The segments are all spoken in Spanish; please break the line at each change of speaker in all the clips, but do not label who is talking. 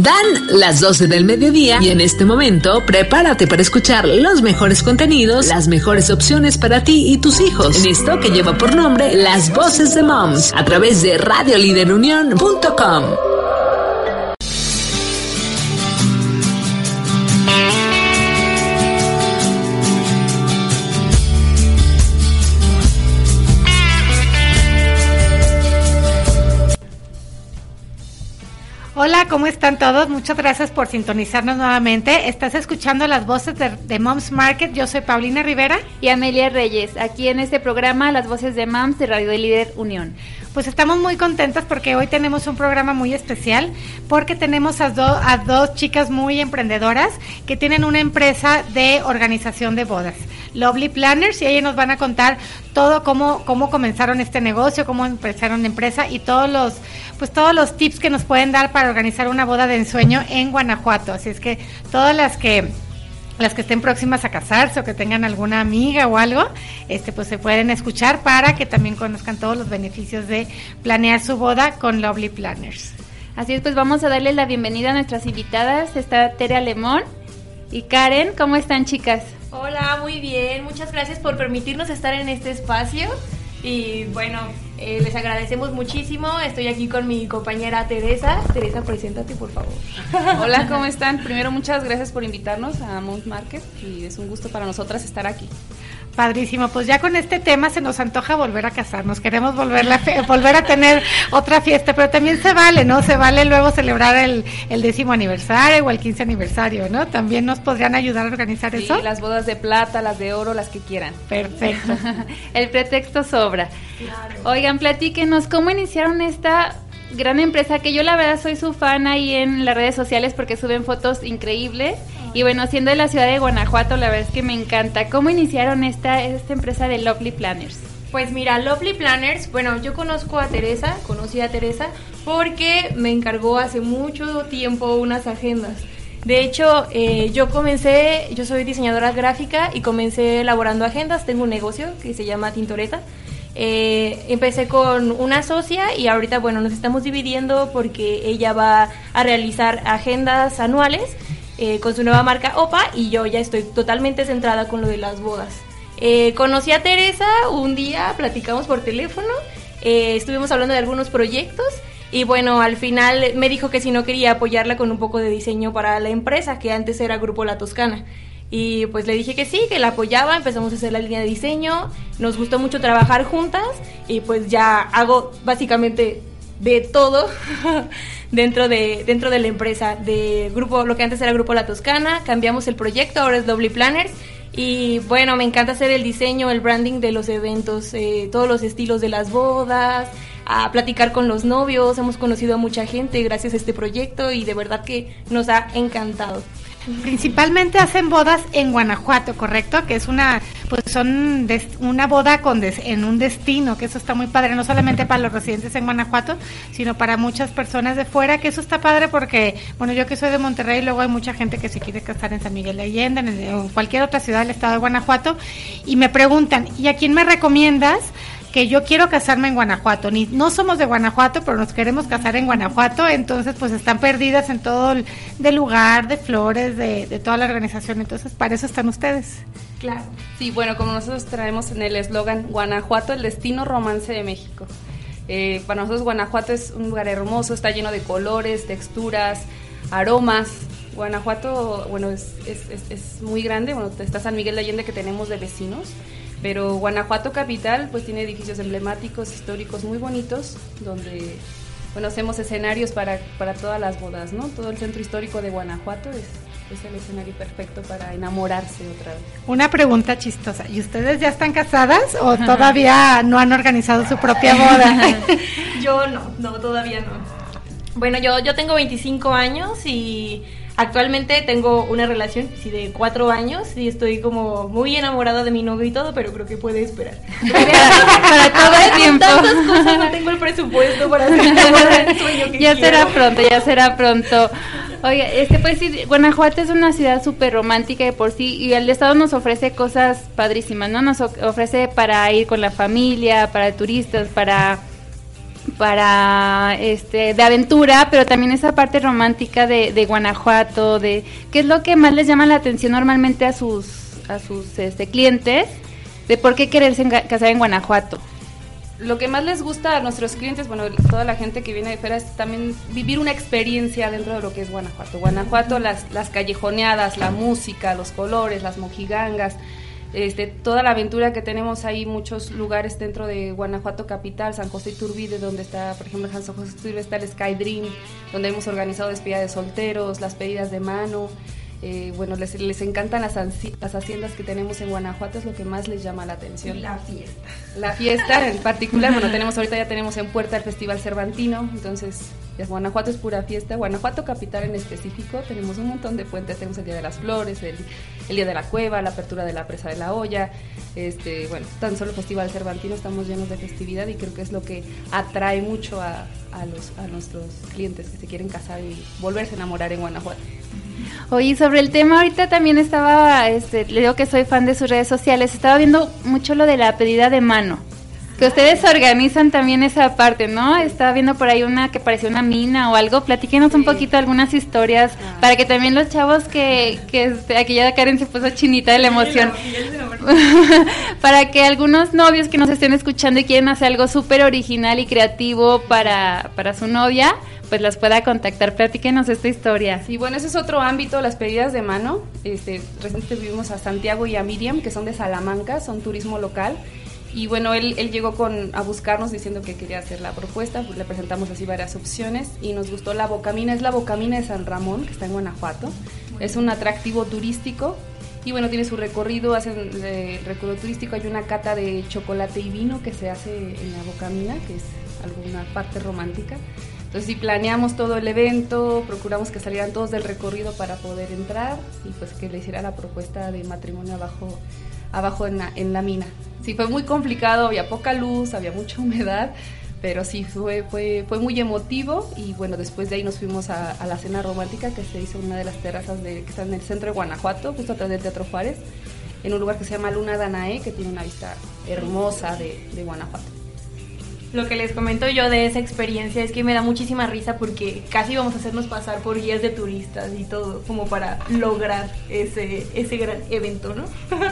Dan las 12 del mediodía y en este momento prepárate para escuchar los mejores contenidos, las mejores opciones para ti y tus hijos en esto que lleva por nombre Las Voces de Moms a través de radioliderunión.com.
¿cómo están todos? Muchas gracias por sintonizarnos nuevamente. Estás escuchando las voces de, Moms Market. Yo soy Paulina Rivera.
Y Amelia Reyes, aquí en este programa Las Voces de Moms de Radio Líder Unión.
Pues estamos muy contentas porque hoy tenemos un programa muy especial, porque tenemos a, a dos chicas muy emprendedoras que tienen una empresa de organización de bodas. Lovely Planners y ellos nos van a contar todo cómo, cómo comenzaron este negocio, cómo empezaron la empresa y todos los, pues todos los tips que nos pueden dar para organizar una boda de ensueño en Guanajuato. Así es que todas las que las que estén próximas a casarse o que tengan alguna amiga o algo, este pues se pueden escuchar para que también conozcan todos los beneficios de planear su boda con Lovely Planners.
Así es, pues vamos a darle la bienvenida a nuestras invitadas. Está Tere Alemón y Karen. ¿Cómo están, chicas?
Hola, muy bien. Muchas gracias por permitirnos estar en este espacio. Y bueno, eh, les agradecemos muchísimo. Estoy aquí con mi compañera Teresa. Teresa, preséntate, por favor.
Hola, ¿cómo están? Primero, muchas gracias por invitarnos a Mount Market y es un gusto para nosotras estar aquí.
Padrísimo, pues ya con este tema se nos antoja volver a casarnos, queremos volver, la volver a tener otra fiesta, pero también se vale, ¿no? Se vale luego celebrar el, décimo aniversario o el quince aniversario, ¿no? También nos podrían ayudar a organizar
sí,
eso.
las bodas de plata, las de oro, las que quieran.
Perfecto.
el pretexto sobra. Oigan, platíquenos, ¿cómo iniciaron esta gran empresa que yo la verdad soy su fan ahí en las redes sociales porque suben fotos increíbles y bueno, siendo de la ciudad de Guanajuato, la verdad es que me encanta. ¿Cómo iniciaron esta, esta empresa de Lovely Planners?
Pues mira, Lovely Planners, bueno, yo conozco a Teresa, conocí a Teresa porque me encargó hace mucho tiempo unas agendas. De hecho, eh, yo comencé, yo soy diseñadora gráfica y comencé elaborando agendas. Tengo un negocio que se llama Tintoreta. Eh, empecé con una socia y ahorita, bueno, nos estamos dividiendo porque ella va a realizar agendas anuales eh, con su nueva marca OPA y yo ya estoy totalmente centrada con lo de las bodas. Eh, conocí a Teresa un día, platicamos por teléfono, eh, estuvimos hablando de algunos proyectos y bueno, al final me dijo que si no quería apoyarla con un poco de diseño para la empresa, que antes era Grupo La Toscana. Y pues le dije que sí, que la apoyaba, empezamos a hacer la línea de diseño, nos gustó mucho trabajar juntas y pues ya hago básicamente de todo dentro de, dentro de la empresa, de grupo, lo que antes era Grupo La Toscana, cambiamos el proyecto, ahora es Doble Planners. Y bueno, me encanta hacer el diseño, el branding de los eventos, eh, todos los estilos de las bodas, a platicar con los novios, hemos conocido a mucha gente gracias a este proyecto y de verdad que nos ha encantado.
Principalmente hacen bodas en Guanajuato, ¿correcto? Que es una, pues son una boda con en un destino, que eso está muy padre, no solamente para los residentes en Guanajuato, sino para muchas personas de fuera, que eso está padre porque, bueno, yo que soy de Monterrey, luego hay mucha gente que se quiere casar en San Miguel de Allende, en cualquier otra ciudad del estado de Guanajuato, y me preguntan, ¿y a quién me recomiendas? Que yo quiero casarme en Guanajuato. Ni, no somos de Guanajuato, pero nos queremos casar en Guanajuato, entonces pues están perdidas en todo el de lugar, de flores, de, de toda la organización. Entonces, para eso están ustedes.
Claro. Sí, bueno, como nosotros traemos en el eslogan Guanajuato, el destino romance de México. Eh, para nosotros Guanajuato es un lugar hermoso, está lleno de colores, texturas, aromas. Guanajuato, bueno, es, es, es, muy grande. Bueno, está San Miguel de Allende que tenemos de vecinos pero Guanajuato capital pues tiene edificios emblemáticos, históricos muy bonitos, donde bueno, hacemos escenarios para, para todas las bodas, ¿no? Todo el centro histórico de Guanajuato es, es el escenario perfecto para enamorarse otra vez.
Una pregunta chistosa, ¿y ustedes ya están casadas o todavía no han organizado su propia boda?
yo no, no, todavía no. Bueno, yo, yo tengo 25 años y
Actualmente tengo una relación sí, de cuatro años y estoy como muy enamorada de mi novio y todo, pero creo que puede esperar.
para todo el tiempo.
Tantas cosas, no tengo el presupuesto para hacer el sueño que
Ya
quiero.
será pronto, ya será pronto. Oiga, este pues sí, Guanajuato es una ciudad súper romántica de por sí y el estado nos ofrece cosas padrísimas, ¿no? Nos ofrece para ir con la familia, para turistas, para para este de aventura, pero también esa parte romántica de, de Guanajuato, de qué es lo que más les llama la atención normalmente a sus a sus este, clientes, de por qué quererse casar en Guanajuato.
Lo que más les gusta a nuestros clientes, bueno, toda la gente que viene de fuera, es también vivir una experiencia dentro de lo que es Guanajuato. Guanajuato, las, las callejoneadas, la música, los colores, las mojigangas, este, toda la aventura que tenemos ahí, muchos lugares dentro de Guanajuato capital, San José Iturbide, donde está, por ejemplo, San José Iturbide está el Sky Dream, donde hemos organizado despedida de solteros, las pedidas de mano. Eh, bueno, les, les encantan las, las haciendas que tenemos en Guanajuato, es lo que más les llama la atención.
La fiesta.
La fiesta en particular, bueno, tenemos ahorita ya tenemos en puerta el Festival Cervantino, entonces ya Guanajuato es pura fiesta. Guanajuato capital en específico, tenemos un montón de puentes, tenemos el Día de las Flores, el, el Día de la Cueva, la apertura de la Presa de la Olla, este, bueno, tan solo Festival Cervantino, estamos llenos de festividad y creo que es lo que atrae mucho a, a los, a nuestros clientes que se quieren casar y volverse a enamorar en Guanajuato.
Oye, sobre el tema ahorita también estaba, este, le digo que soy fan de sus redes sociales, estaba viendo mucho lo de la pedida de mano. Que ustedes organizan también esa parte, ¿no? Estaba viendo por ahí una que parecía una mina o algo. Platíquenos un poquito algunas historias para que también los chavos que, que este, aquí ya Karen se puso chinita de la emoción. para que algunos novios que nos estén escuchando y quieren hacer algo súper original y creativo para, para su novia, pues las pueda contactar. Platíquenos esta historia.
Y bueno, ese es otro ámbito, las pedidas de mano. Este, recientemente vivimos a Santiago y a Miriam, que son de Salamanca, son turismo local. Y bueno, él, él llegó con, a buscarnos diciendo que quería hacer la propuesta, pues le presentamos así varias opciones y nos gustó la Bocamina, es la Bocamina de San Ramón, que está en Guanajuato. Es un atractivo turístico y bueno, tiene su recorrido, hacen eh, el recorrido turístico, hay una cata de chocolate y vino que se hace en la Bocamina, que es alguna parte romántica. Entonces, si planeamos todo el evento, procuramos que salieran todos del recorrido para poder entrar y pues que le hiciera la propuesta de matrimonio abajo, abajo en la, en la mina. Sí, fue muy complicado, había poca luz, había mucha humedad, pero sí, fue, fue, fue muy emotivo y bueno, después de ahí nos fuimos a, la cena romántica que se hizo en una de las terrazas de, que está en el centro de Guanajuato, justo atrás del Teatro Juárez, en un lugar que se llama Luna Danae, que tiene una vista hermosa de Guanajuato.
Lo que les comento yo de esa experiencia es que me da muchísima risa porque casi vamos a hacernos pasar por guías de turistas y todo, como para lograr ese, ese gran evento, ¿no?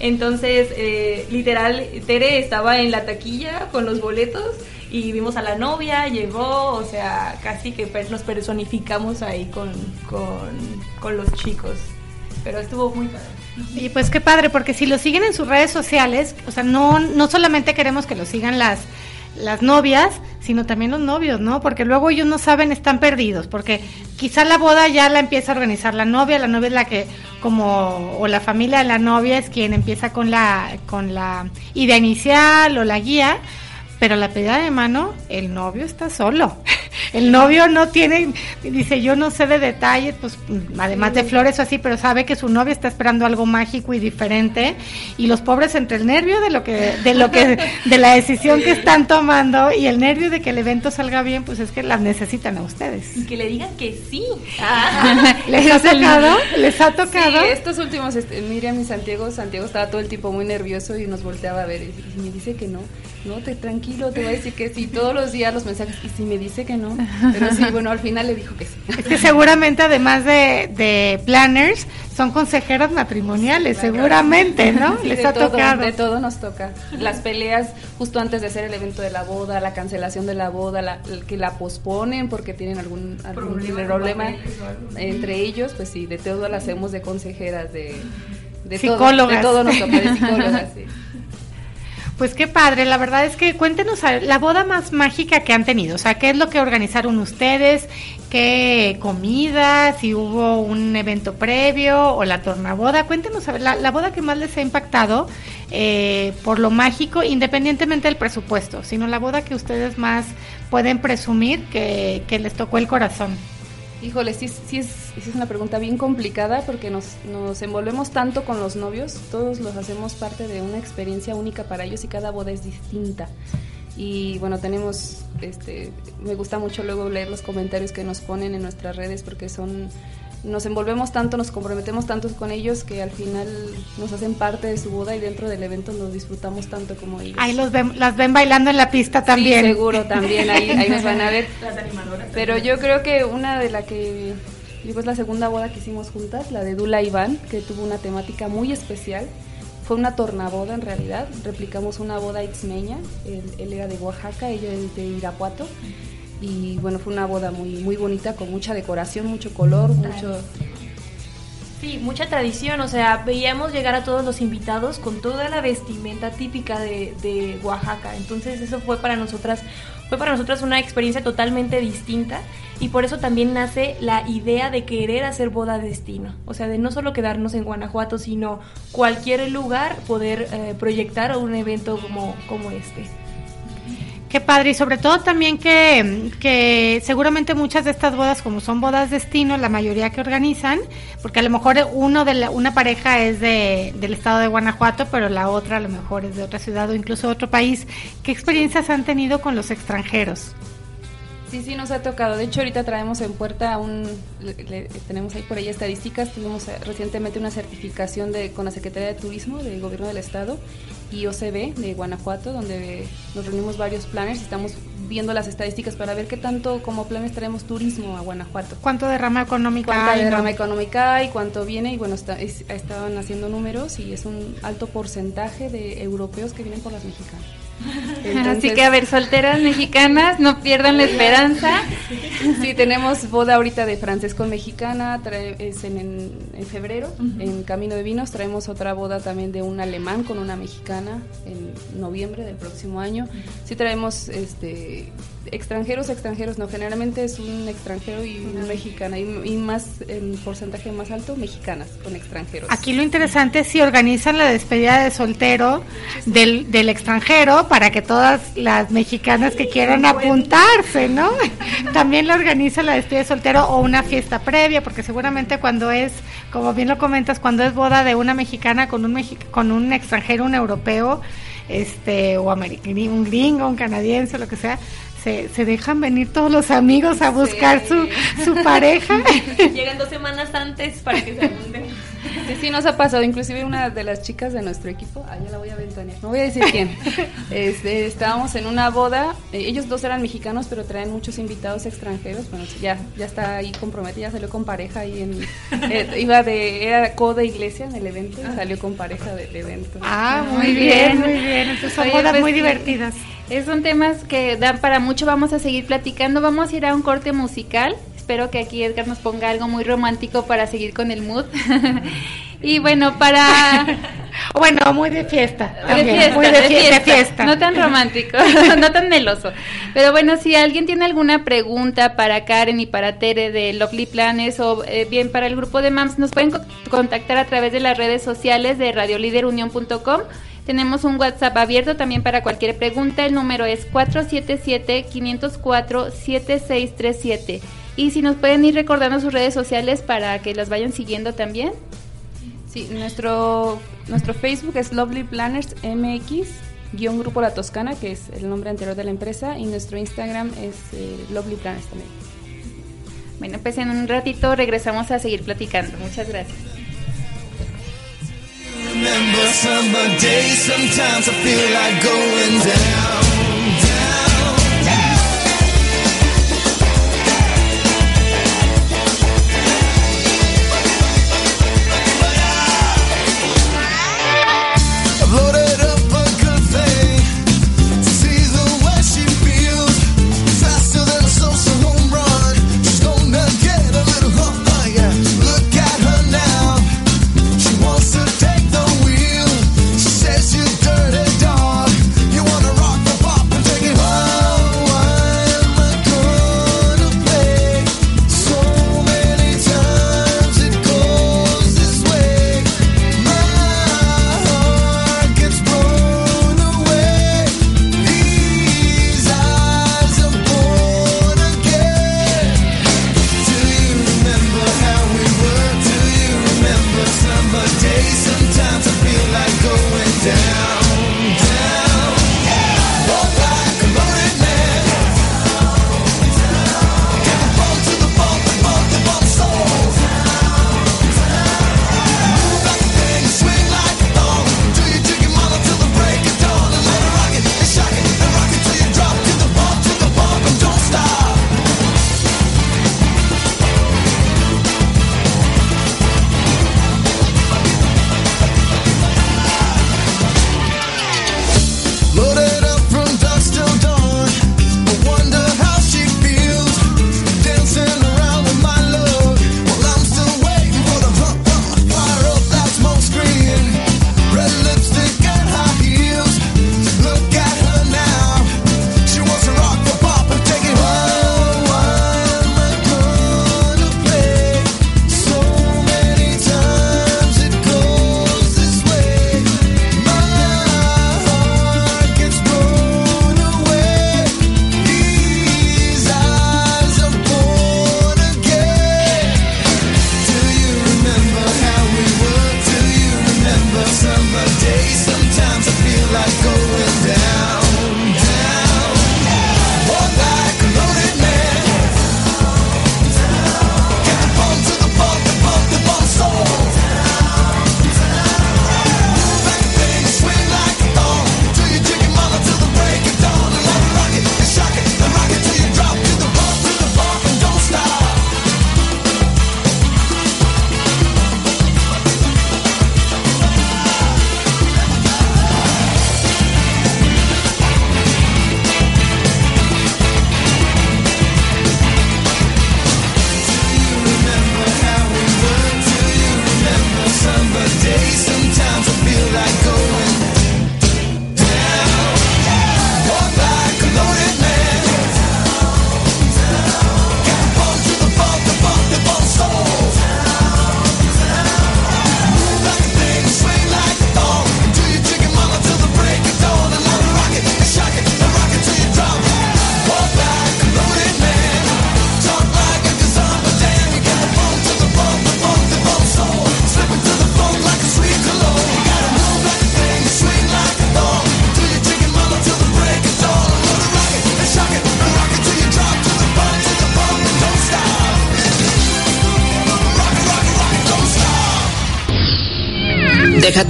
Entonces, eh, literal, Tere estaba en la taquilla con los boletos y vimos a la novia, llegó, o sea, casi que nos personificamos ahí con, con, con los chicos. Pero estuvo muy padre.
Y pues qué padre, porque si lo siguen en sus redes sociales, o sea, no, no solamente queremos que lo sigan las, las novias, sino también los novios, ¿no? Porque luego ellos no saben, están perdidos, porque quizá la boda ya la empieza a organizar la novia, la novia es la que, como, o la familia de la novia es quien empieza con la, con la idea inicial o la guía, pero la pedida de mano, el novio está solo. El novio no tiene, dice, yo no sé de detalles, pues además de flores o así, pero sabe que su novia está esperando algo mágico y diferente. Y los pobres entre el nervio de lo que, de lo que, de la decisión que están tomando y el nervio de que el evento salga bien, pues es que las necesitan a ustedes.
Y que le digan que sí.
¿Les ha tocado? ¿Les ha tocado?
Sí, estos últimos, este, Miriam y Santiago, Santiago estaba todo el tiempo muy nervioso y nos volteaba a ver y, y me dice que no, no, te tranquilo, te voy a decir que sí, todos los días los mensajes, y si me dice que no, pero sí, bueno, al final le dijo que sí.
Es que seguramente además de, de planners, son consejeras matrimoniales, seguramente, ¿no?
Sí,
Les
de
ha
todo,
tocado.
De todo nos toca. Las peleas justo antes de hacer el evento de la boda, la cancelación de la boda, la, el que la posponen porque tienen algún, algún
Problema
problema, entre ellos, pues sí, de todo lo hacemos de consejeras, de, de
Psicólogas.
Todo, de todo nos toca, de psicólogas, sí.
Pues qué padre, la verdad es que cuéntenos la boda más mágica que han tenido, o sea, qué es lo que organizaron ustedes, qué comida, si hubo un evento previo o la tornaboda, cuéntenos la, la boda que más les ha impactado eh, por lo mágico, independientemente del presupuesto, sino la boda que ustedes más pueden presumir que, que les tocó el corazón.
Híjole, sí, es, sí es una pregunta bien complicada porque nos, nos envolvemos tanto con los novios, todos los hacemos parte de una experiencia única para ellos y cada boda es distinta. Y bueno, tenemos, este, me gusta mucho luego leer los comentarios que nos ponen en nuestras redes porque son nos envolvemos tanto, nos comprometemos tanto con ellos que al final nos hacen parte de su boda y dentro del evento nos disfrutamos tanto como ellos.
Ahí los ven, las ven bailando en la pista también.
Sí, seguro, también, ahí, ahí nos van a ver. Las animadoras. Pero yo creo que una de la que, digo, es la segunda boda que hicimos juntas, la de Dula Iván, que tuvo una temática muy especial. Fue una tornaboda en realidad, replicamos una boda ixmeña, él, él era de Oaxaca, ella es de Irapuato y bueno, fue una boda muy, muy bonita, con mucha decoración, mucho color, mucho...
Sí, mucha tradición, o sea, veíamos llegar a todos los invitados con toda la vestimenta típica de, de Oaxaca, entonces eso fue para nosotras, fue para nosotras una experiencia totalmente distinta y por eso también nace la idea de querer hacer boda destino, o sea, de no solo quedarnos en Guanajuato, sino cualquier lugar poder eh, proyectar un evento como, como este.
Qué padre, y sobre todo también que, que, seguramente muchas de estas bodas, como son bodas destino, la mayoría que organizan, porque a lo mejor uno de la, una pareja es de, del estado de Guanajuato, pero la otra a lo mejor es de otra ciudad o incluso otro país. ¿Qué experiencias han tenido con los extranjeros?
Sí, sí, nos ha tocado. De hecho, ahorita traemos en puerta un, le, tenemos ahí por ahí estadísticas. Tuvimos eh, recientemente una certificación de, con la Secretaría de Turismo del Gobierno del Estado y OCB de Guanajuato, donde nos reunimos varios planners y estamos viendo las estadísticas para ver qué tanto como planners traemos turismo a Guanajuato.
¿Cuánto derrama económica
¿Cuánta
hay?
derrama
no?
económica hay? ¿Cuánto viene? Y bueno, está, es, estaban haciendo números y es un alto porcentaje de europeos que vienen por las mexicanas.
Entonces, Así que a ver, solteras mexicanas, no pierdan la esperanza.
Sí, tenemos boda ahorita de francés con mexicana, trae, es en, en, febrero, uh -huh. en Camino de Vinos. Traemos otra boda también de un alemán con una mexicana en noviembre del próximo año. Sí traemos este extranjeros, extranjeros, no, generalmente es un extranjero y una mexicana, y, y, más, en porcentaje más alto, mexicanas con extranjeros.
Aquí lo interesante es si organizan la despedida de soltero del, del extranjero para que todas las mexicanas que quieran apuntarse, ¿no? También lo organiza la despedida de soltero o una fiesta previa, porque seguramente cuando es, como bien lo comentas, cuando es boda de una mexicana con un, con un extranjero, un europeo, este, o un gringo, un canadiense, lo que sea, se, se, dejan venir todos los amigos a buscar sí. su, su, pareja.
Llegan dos semanas antes para que se apunten.
Sí, sí, nos ha pasado. Inclusive una de las chicas de nuestro equipo, allá la voy a ventanear, no voy a decir quién. Este, estábamos en una boda, eh, ellos dos eran mexicanos, pero traen muchos invitados extranjeros. Bueno, ya, ya está ahí comprometida, salió con pareja y en, eh, iba de, era co de iglesia en el evento y salió con pareja del evento.
Ah, muy, muy bien, bien, muy bien. Entonces son Oye, bodas pues, muy divertidas.
Es son temas que dan para mucho, vamos a seguir platicando, vamos a ir a un corte musical. Espero que aquí Edgar nos ponga algo muy romántico para seguir con el mood. y bueno, para...
bueno, muy de fiesta.
También, de, fiesta,
muy de,
de,
fiesta,
fiesta, de, fiesta, No tan romántico, no tan meloso. Pero bueno, si alguien tiene alguna pregunta para Karen y para Tere de Lovely Planes o eh, bien para el grupo de MAMS, nos pueden co contactar a través de las redes sociales de radioliderunión.com. Tenemos un WhatsApp abierto también para cualquier pregunta. El número es 477-504-7637. Y si nos pueden ir recordando sus redes sociales para que las vayan siguiendo también.
Sí, nuestro, nuestro Facebook es Lovely Planners MX, guion Grupo La Toscana, que es el nombre anterior de la empresa, y nuestro Instagram es eh, Lovely Planners también.
Bueno, pues en un ratito regresamos a seguir platicando. Muchas gracias. Remember summer days, sometimes I feel like going down.
You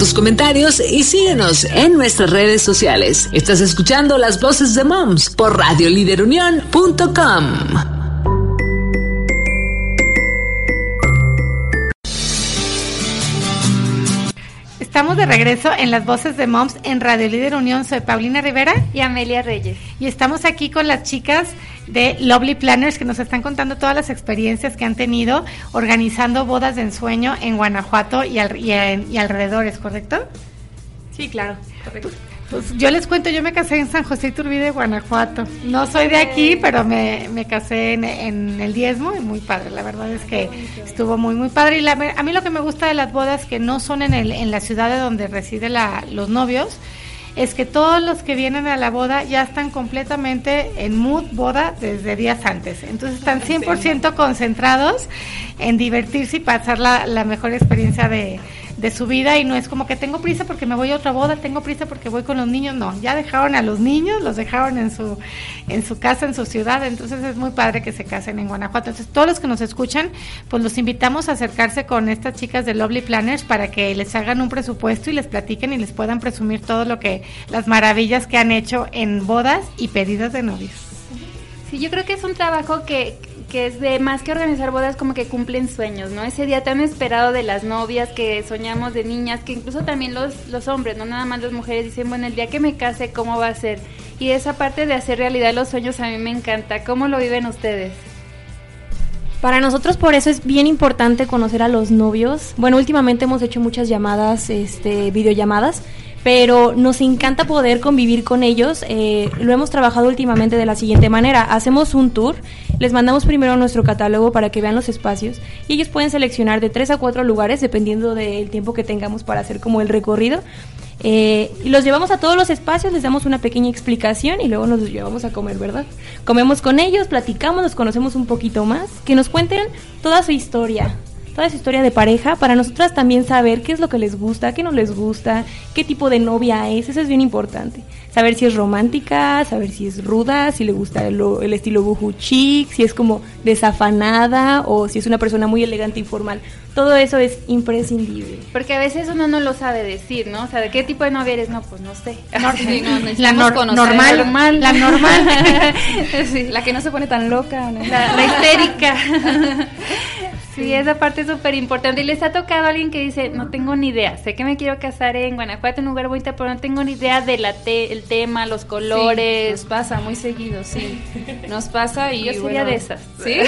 tus comentarios y síguenos en nuestras redes sociales. Estás escuchando las voces de Moms por radioliderunión.com.
Estamos de regreso en las voces de Moms en Radio Líder Unión. Soy Paulina Rivera
y Amelia Reyes.
Y estamos aquí con las chicas de Lovely Planners que nos están contando todas las experiencias que han tenido organizando bodas de ensueño en Guanajuato y, y, y alrededores, ¿correcto?
Sí, claro, correcto.
Pues yo les cuento, yo me casé en San José Iturbide, Guanajuato. No soy de aquí, pero me, me casé en, en, el diezmo y muy padre. La verdad es que estuvo muy, muy padre. Y la, a mí lo que me gusta de las bodas que no son en, el, en la ciudad de donde residen los novios, es que todos los que vienen a la boda ya están completamente en mood boda desde días antes. Entonces están 100% concentrados en divertirse y pasar la, la mejor experiencia de de su vida y no es como que tengo prisa porque me voy a otra boda, tengo prisa porque voy con los niños, no, ya dejaron a los niños, los dejaron en su en su casa, en su ciudad, entonces es muy padre que se casen en Guanajuato. Entonces, todos los que nos escuchan, pues los invitamos a acercarse con estas chicas de Lovely Planners para que les hagan un presupuesto y les platiquen y les puedan presumir todo lo que las maravillas que han hecho en bodas y pedidas de novios.
Sí, yo creo que es un trabajo que que es de más que organizar bodas, como que cumplen sueños, ¿no? Ese día tan esperado de las novias que soñamos de niñas, que incluso también los, los hombres, no nada más las mujeres, dicen, bueno, el día que me case, ¿cómo va a ser? Y esa parte de hacer realidad los sueños a mí me encanta. ¿Cómo lo viven ustedes?
Para nosotros por eso es bien importante conocer a los novios. Bueno, últimamente hemos hecho muchas llamadas, este, videollamadas, pero nos encanta poder convivir con ellos. Eh, lo hemos trabajado últimamente de la siguiente manera. Hacemos un tour, les mandamos primero nuestro catálogo para que vean los espacios y ellos pueden seleccionar de tres a cuatro lugares dependiendo del tiempo que tengamos para hacer como el recorrido. Eh, los llevamos a todos los espacios, les damos una pequeña explicación y luego nos los llevamos a comer, ¿verdad? Comemos con ellos, platicamos, nos conocemos un poquito más, que nos cuenten toda su historia, toda esa historia de pareja, para nosotras también saber qué es lo que les gusta, qué no les gusta, qué tipo de novia es, eso es bien importante. Saber si es romántica, saber si es ruda, si le gusta el, el estilo buju chic, si es como desafanada o si es una persona muy elegante y formal. Todo eso es imprescindible.
Porque a veces uno no lo sabe decir, ¿no? O sea, ¿de qué tipo de novia eres? No, pues no sé.
la normal, La normal.
la que no se pone tan loca.
La, la histérica. Sí, esa parte es súper importante. ¿Y les ha tocado a alguien que dice, no tengo ni idea, sé que me quiero casar en Guanajuato, en un lugar bonito, pero no tengo ni idea del el tema, los colores?
nos pasa muy seguido, sí. Nos pasa y...
Yo sería de esas.
¿Sí?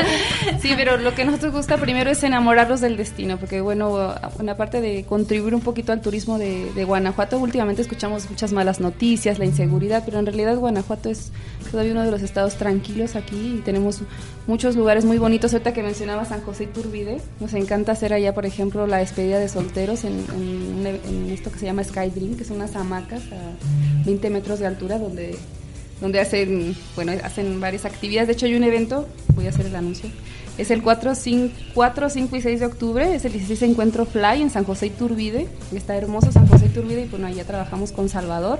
sí, pero lo que nos gusta primero es enamorarlos del destino, porque bueno, una parte de contribuir un poquito al turismo de, de Guanajuato, últimamente escuchamos muchas malas noticias, la inseguridad, pero en realidad Guanajuato es todavía uno de los estados tranquilos aquí y tenemos muchos lugares muy bonitos. Ahorita que mencionaba San José Iturbide, nos encanta hacer allá, por ejemplo, la despedida de solteros en, en, esto que se llama Sky Dream, que son unas hamacas a 20 metros de altura donde, donde hacen, bueno, hacen varias actividades. De hecho, hay un evento, voy a hacer el anuncio, es el 4, 5, 4, 5 y 6 de octubre, es el 16 Encuentro Fly en San José Iturbide. Está hermoso San José Iturbide y bueno, allá trabajamos con Salvador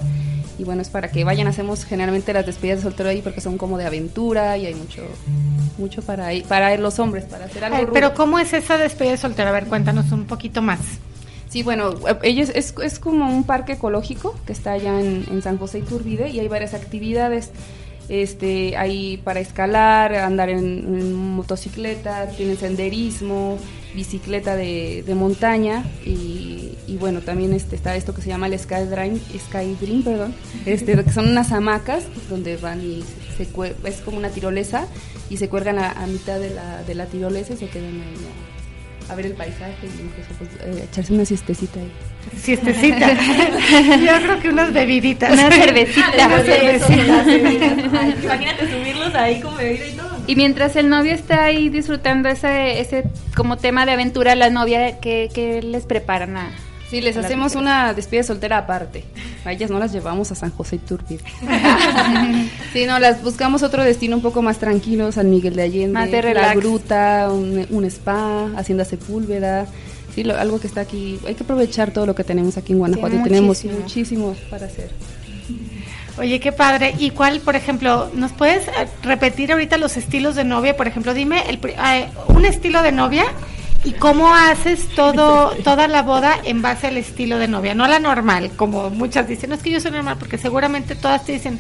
y bueno, es para que vayan, hacemos generalmente las despedidas de soltero ahí porque son como de aventura y hay mucho mucho para para los hombres, para hacer algo.
pero ¿cómo es esa despedida de soltero? A ver, cuéntanos un poquito más.
Sí, bueno, ellos es, es como un parque ecológico que está allá en, San José Iturbide y hay varias actividades. Este, hay para escalar, andar en, motocicleta, tienen senderismo, bicicleta de, montaña y, bueno, también este, está esto que se llama el Sky Dream, Sky Dream perdón, este, que son unas hamacas donde van y se, es como una tirolesa y se cuelgan a, mitad de la, de la tirolesa y se quedan ahí a ver el paisaje y pues, eh, echarse una siestecita ahí.
Siestecita. Yo creo que unas bebiditas.
Una cervecita. una cervecita.
imagínate subirlos ahí con bebida y todo.
Y mientras el novio está ahí disfrutando ese, ese como tema de aventura, la novia, ¿qué, qué les preparan a,
Sí, les hacemos una despedida soltera aparte. A ellas no las llevamos a San José Iturbide. sí, no, las buscamos otro destino un poco más tranquilo, San Miguel de Allende,
más de
la gruta, un, spa, Hacienda Sepúlveda. Sí, algo que está aquí. Hay que aprovechar todo lo que tenemos aquí en Guanajuato y tenemos muchísimo para hacer.
Oye, qué padre. ¿Y cuál, por ejemplo, nos puedes eh, repetir ahorita los estilos de novia? Por ejemplo, dime el, eh, un estilo de novia ¿Y cómo haces todo, toda la boda en base al estilo de novia? No la normal, como muchas dicen. No es que yo soy normal, porque seguramente todas te dicen,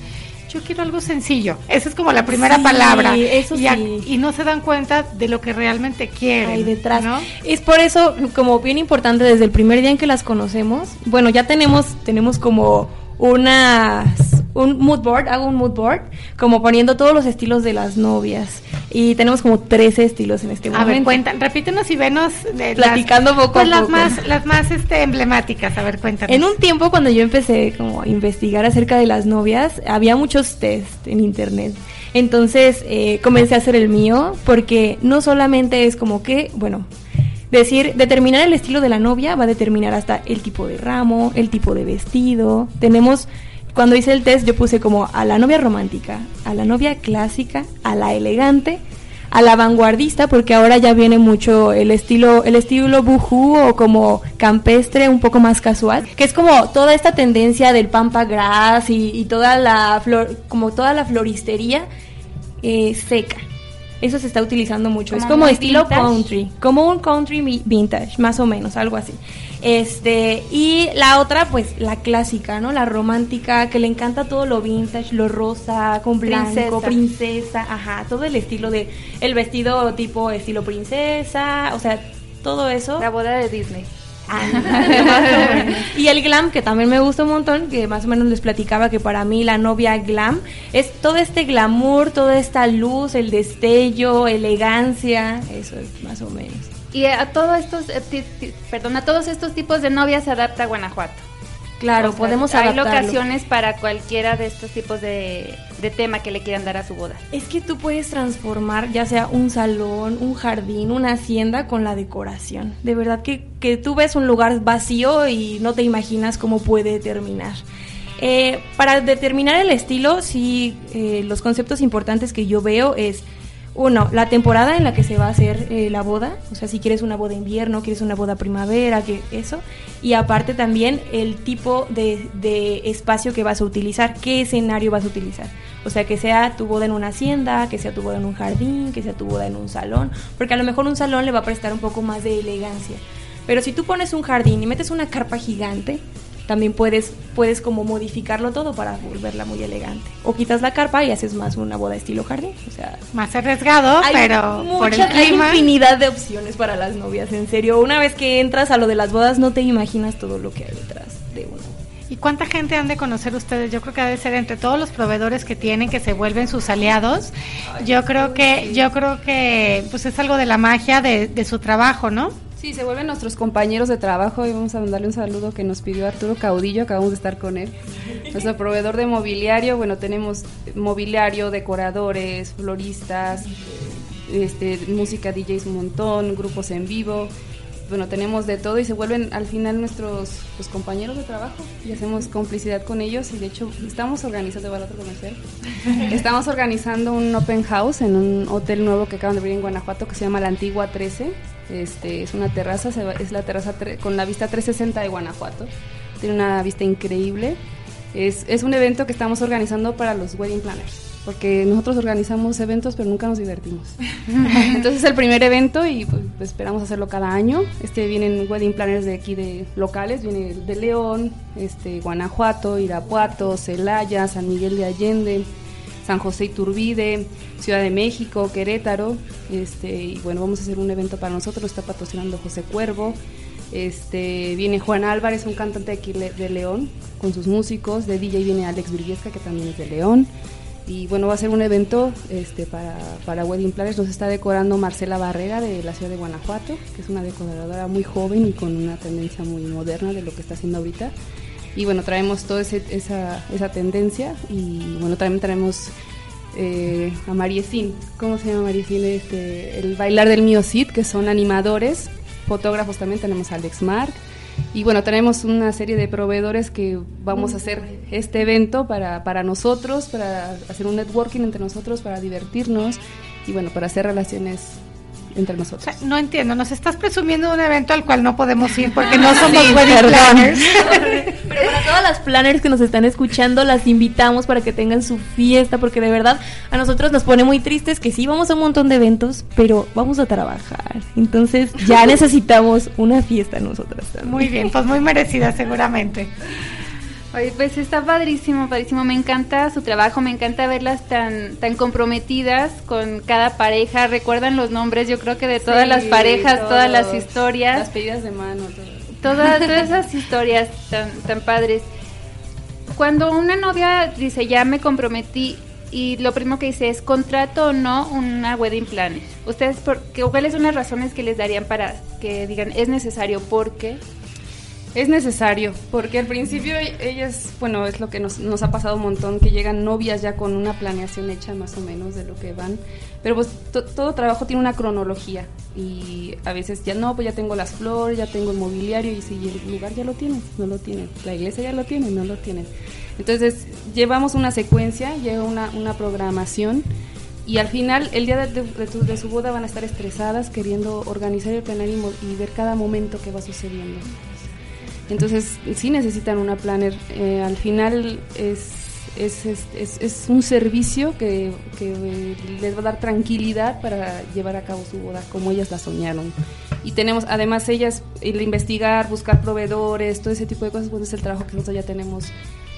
yo quiero algo sencillo. Esa es como la primera palabra.
Eso
y,
sí.
y no se dan cuenta de lo que realmente quieren.
Ahí detrás.
¿no?
Es por eso, como bien importante, desde el primer día en que las conocemos, bueno, ya tenemos, tenemos como unas un mood board, hago un mood board, como poniendo todos los estilos de las novias. Y tenemos como 13 estilos en este
A
momento.
ver, cuentan, repítenos y venos de
Platicando
las,
poco
pues
a
las
poco.
más, las más este, emblemáticas. A ver, cuéntanos.
En un tiempo cuando yo empecé como a investigar acerca de las novias, había muchos test en internet. Entonces eh, comencé a hacer el mío porque no solamente es como que, bueno, decir, determinar el estilo de la novia va a determinar hasta el tipo de ramo, el tipo de vestido. Tenemos, cuando hice el test yo puse como a la novia romántica, a la novia clásica, a la elegante, a la vanguardista porque ahora ya viene mucho el estilo el estilo bujú o como campestre un poco más casual que es como toda esta tendencia del pampa grass y, y toda la flor como toda la floristería eh, seca. Eso se está utilizando mucho. Es
Como
estilo
vintage.
country como un country vi- vintage más o menos algo así este y la otra pues la clásica no la romántica que le encanta todo lo vintage lo rosa con blanco
Princesa.
princesa, ajá, todo el estilo de el vestido tipo estilo princesa, o sea, todo eso.
La boda de Disney.
Y el glam que también me gusta un montón, que más o menos les platicaba que para mí la novia glam es todo este glamour, toda esta luz, el destello, elegancia, eso es más o menos.
Y a todos estos, eh, perdón, a todos estos tipos de novias se adapta Guanajuato.
Claro,
O sea,
podemos
Hay
adaptarlo.
locaciones para cualquiera de estos tipos de, de tema que le quieran dar a su boda.
Es que tú puedes transformar ya sea un salón, un jardín, una hacienda con la decoración. De verdad que, que tú ves un lugar vacío y no te imaginas cómo puede terminar. Eh, para determinar el estilo, sí, eh, los conceptos importantes que yo veo es, uno, la temporada en la que se va a hacer eh, la boda, o sea, si quieres una boda invierno, quieres una boda primavera, que eso, y aparte también el tipo de, de espacio que vas a utilizar, qué escenario vas a utilizar. O sea, que sea tu boda en una hacienda, que sea tu boda en un jardín, que sea tu boda en un salón, porque a lo mejor un salón le va a prestar un poco más de elegancia. Pero si tú pones un jardín y metes una carpa gigante, también puedes, puedes como modificarlo todo para volverla muy elegante. O quitas la carpa y haces más una boda estilo jardín. O sea,
Más arriesgado, pero por el
muchas- hay
clima.
infinidad de opciones para las novias, en serio. Una vez que entras a lo de las bodas, no te imaginas todo lo que hay detrás de una.
¿Y cuánta gente han de conocer ustedes? Yo creo que debe ser entre todos los proveedores que tienen que se vuelven sus aliados. Yo creo que yo creo que pues es algo de la magia de, de su trabajo, ¿no?
Sí, se vuelven nuestros compañeros de trabajo y vamos a mandarle un saludo que nos pidió Arturo Caudillo, acabamos de estar con él. Nuestro proveedor de mobiliario, bueno, tenemos mobiliario, decoradores, floristas, este, música DJs un montón, grupos en vivo. Bueno, tenemos de todo y se vuelven al final nuestros pues, compañeros de trabajo y hacemos complicidad con ellos y de hecho estamos organizando, ¿va otro comercial? Estamos organizando un open house en un hotel nuevo que acaban de abrir en Guanajuato que se llama La Antigua 13. Este, es una terraza, se va- es la terraza tre- con la vista 360 de Guanajuato. Tiene una vista increíble. Es, es un evento que estamos organizando para los wedding planners, porque nosotros organizamos eventos pero nunca nos divertimos. Entonces es el primer evento y pues, esperamos hacerlo cada año. Este vienen wedding planners de aquí de locales, viene de León, este Guanajuato, Irapuato, Celaya, San Miguel de Allende, San José Iturbide, Ciudad de México, Querétaro, este y bueno vamos a hacer un evento para nosotros, está patrocinando José Cuervo. Este, viene Juan Álvarez, un cantante de aquí de León, con sus músicos. De DJ viene Alex Virguesca, que también es de León. Y bueno, va a ser un evento este, para, para Wedding Planners. Nos está decorando Marcela Barrera de la ciudad de Guanajuato, que es una decoradora muy joven y con una tendencia muy moderna de lo que está haciendo ahorita. Y bueno, traemos toda esa, esa tendencia. Y bueno, también traemos eh, a Mariecín. ¿Cómo se llama Mariecín? Este, el Bailar del Mío Cid, que son animadores, fotógrafos también. Tenemos a Alex Mark. Y bueno, tenemos una serie de proveedores que vamos a hacer este evento para, para nosotros, para hacer un networking entre nosotros, para divertirnos y bueno, para hacer relaciones entre
O
nosotros.
sea, no entiendo, nos estás presumiendo un evento al cual no podemos ir porque no somos
Sí,
wedding
perdón.
planners.
Pero para todas todas las planners que nos están escuchando, las invitamos para que tengan su fiesta, porque de verdad a nosotros nos pone muy tristes que sí vamos a un montón de eventos, pero vamos a trabajar. Entonces ya necesitamos una fiesta nosotras también.
Muy bien, pues muy merecida seguramente.
Oye, pues está padrísimo, padrísimo. Me encanta su trabajo, me encanta verlas tan, tan comprometidas con cada pareja. Recuerdan los nombres, yo creo que de todas las parejas, todas las historias.
Las pedidas de mano.
Todas, todas esas historias tan, tan padres. Cuando una novia dice, ya me comprometí, y lo primero que dice es, ¿contrato o no una wedding planner? ¿Ustedes por, qué, cuáles son las razones que les darían para que digan, es necesario? ¿Por qué?
Es necesario, porque al principio e-, ellas, bueno, es lo que nos, nos, ha pasado un montón, que llegan novias ya con una planeación hecha más o menos de lo que van, pero pues todo trabajo tiene una cronología y a veces ya no, pues ya tengo las flores, ya tengo el mobiliario y si el lugar ya lo tienes, no lo tienen, la iglesia ya lo tiene, no lo tienen. Entonces llevamos una secuencia, lleva una, una programación y al final el día de, de, de, su boda van a estar estresadas queriendo organizar el planear y, y ver cada momento que va sucediendo. Entonces, sí necesitan una planner. Eh, al final es, es, es, es, un servicio que, les va a dar tranquilidad para llevar a cabo su boda como ellas la soñaron. Y tenemos, además, ellas, el investigar, buscar proveedores, todo ese tipo de cosas, pues es el trabajo que nosotros ya tenemos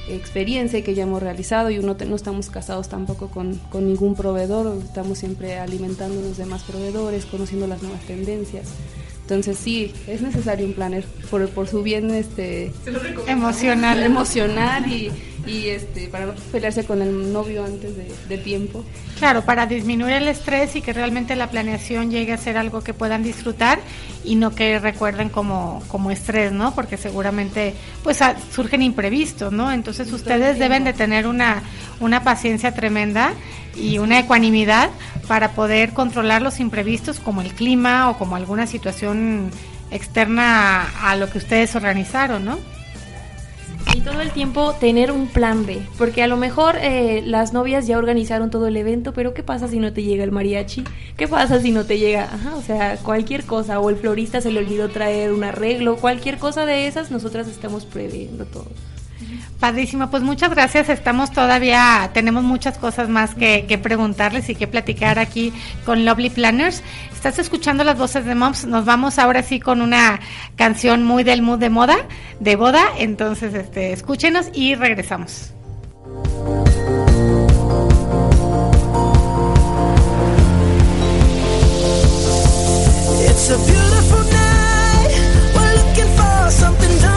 experiencia y que ya hemos realizado y uno te, no estamos casados tampoco con, con, ningún proveedor, estamos siempre alimentándonos de más proveedores, conociendo las nuevas tendencias. Entonces sí, es necesario un planner por, por su bien este
emocional,
emocional y, y, este para no pelearse con el novio antes de, de, tiempo.
Claro, para disminuir el estrés y que realmente la planeación llegue a ser algo que puedan disfrutar y no que recuerden como, como estrés, ¿no? Porque seguramente pues surgen imprevistos, ¿no? Entonces ustedes deben de tener una, una paciencia tremenda y una ecuanimidad para poder controlar los imprevistos como el clima o como alguna situación externa a lo que ustedes organizaron, ¿no?
Y todo el tiempo tener un plan B, porque a lo mejor eh, las novias ya organizaron todo el evento, pero ¿qué pasa si no te llega el mariachi? ¿Qué pasa si no te llega, ajá, o sea, cualquier cosa, o el florista se le olvidó traer un arreglo, cualquier cosa de esas, nosotras estamos previendo todo.
Padrísimo, pues muchas gracias. Estamos todavía, tenemos muchas cosas más que, preguntarles y que platicar aquí con Lovely Planners. Estás escuchando las voces de Moms. Nos vamos ahora sí con una canción muy del mood de moda, de boda. Entonces, este, escúchenos y regresamos.
It's a beautiful night. We're looking for something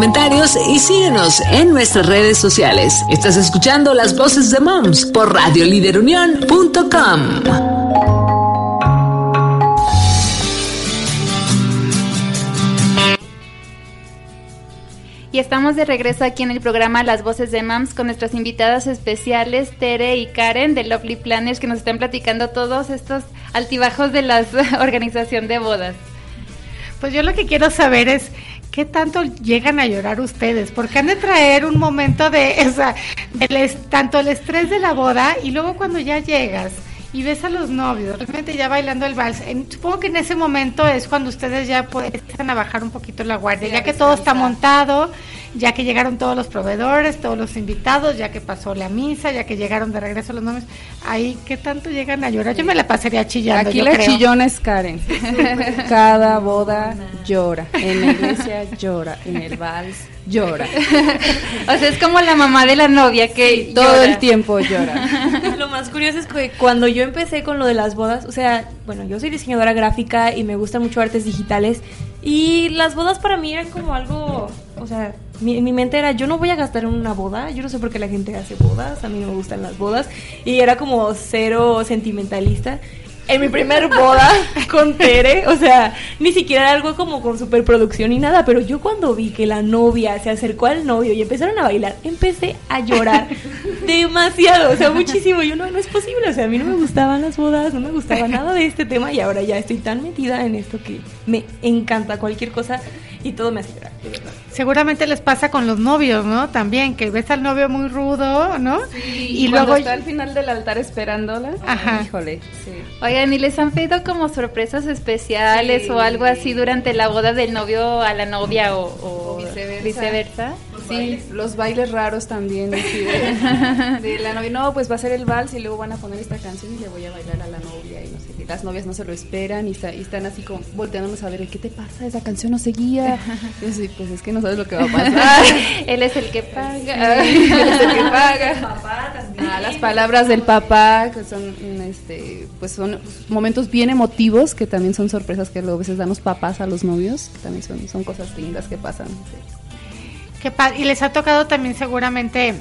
comentarios y síguenos en nuestras redes sociales. Estás escuchando las voces de Moms por radioliderunión.com.
Y estamos de regreso aquí en el programa Las Voces de Mams con nuestras invitadas especiales Tere y Karen de Lovely Planners que nos están platicando todos estos altibajos de la organización de bodas.
Pues yo lo que quiero saber es qué tanto llegan a llorar ustedes, porque han de traer un momento de, o sea, es- tanto el estrés de la boda y luego cuando ya llegas y ves a los novios, realmente ya bailando el vals. en- supongo que en ese momento es cuando ustedes ya empiezan a bajar un poquito la guardia, ya que todo está montado, ya que llegaron todos los proveedores, todos los invitados, ya que pasó la misa, ya que llegaron de regreso los novios. Ahí, ¿qué tanto llegan a llorar? Yo me la pasaría chillando.
Aquí
yo
la
creo.
chillona es Karen. Cada boda llora. En la iglesia llora. En el vals llora.
O sea, es como la mamá de la novia que
Todo
llora.
el tiempo llora.
Lo más curioso es que cuando yo empecé con lo de las bodas, o sea, bueno, yo soy diseñadora gráfica y me gustan mucho artes digitales y las bodas para mí eran como algo, o sea, mi, mi mente era, yo no voy a gastar en una boda, yo no sé por qué la gente hace bodas, a mí no me gustan las bodas y era como cero sentimentalista. En mi primer boda con Tere, o sea, ni siquiera era algo como con superproducción ni nada, pero yo cuando vi que la novia se acercó al novio y empezaron a bailar, empecé a llorar demasiado, o sea, muchísimo. Yo no, no es posible, o sea, a mí no me gustaban las bodas, no me gustaba nada de este tema y ahora ya estoy tan metida en esto que me encanta cualquier cosa y todo me hace llorar, de verdad.
Seguramente les pasa con los novios, ¿no? También, que ves al novio muy rudo, ¿no?
Y,
luego...
está al final del altar esperándola.
Ajá.
Híjole. Sí.
Oigan, ¿y les han pedido como sorpresas especiales
Sí.
o algo así durante la boda del novio a la novia o, o
O viceversa.
viceversa?
Sí, los bailes raros también. de, de la novia, no, pues va a ser el vals y luego van a poner esta canción y le voy a bailar a la novia. Las novias no se lo esperan y, está- y están así como volteándonos a ver, ¿qué te pasa? Esa canción no seguía. Y yo, sí, pues es que no sabes lo que va a pasar.
Él es el que paga.
Él es el que paga. Ah, las palabras del papá, que son, mm, este, pues son momentos bien emotivos, que también son sorpresas que luego a veces dan los papás a los novios, que también son, son cosas lindas que pasan. sí.
qué pa- y les ha tocado también seguramente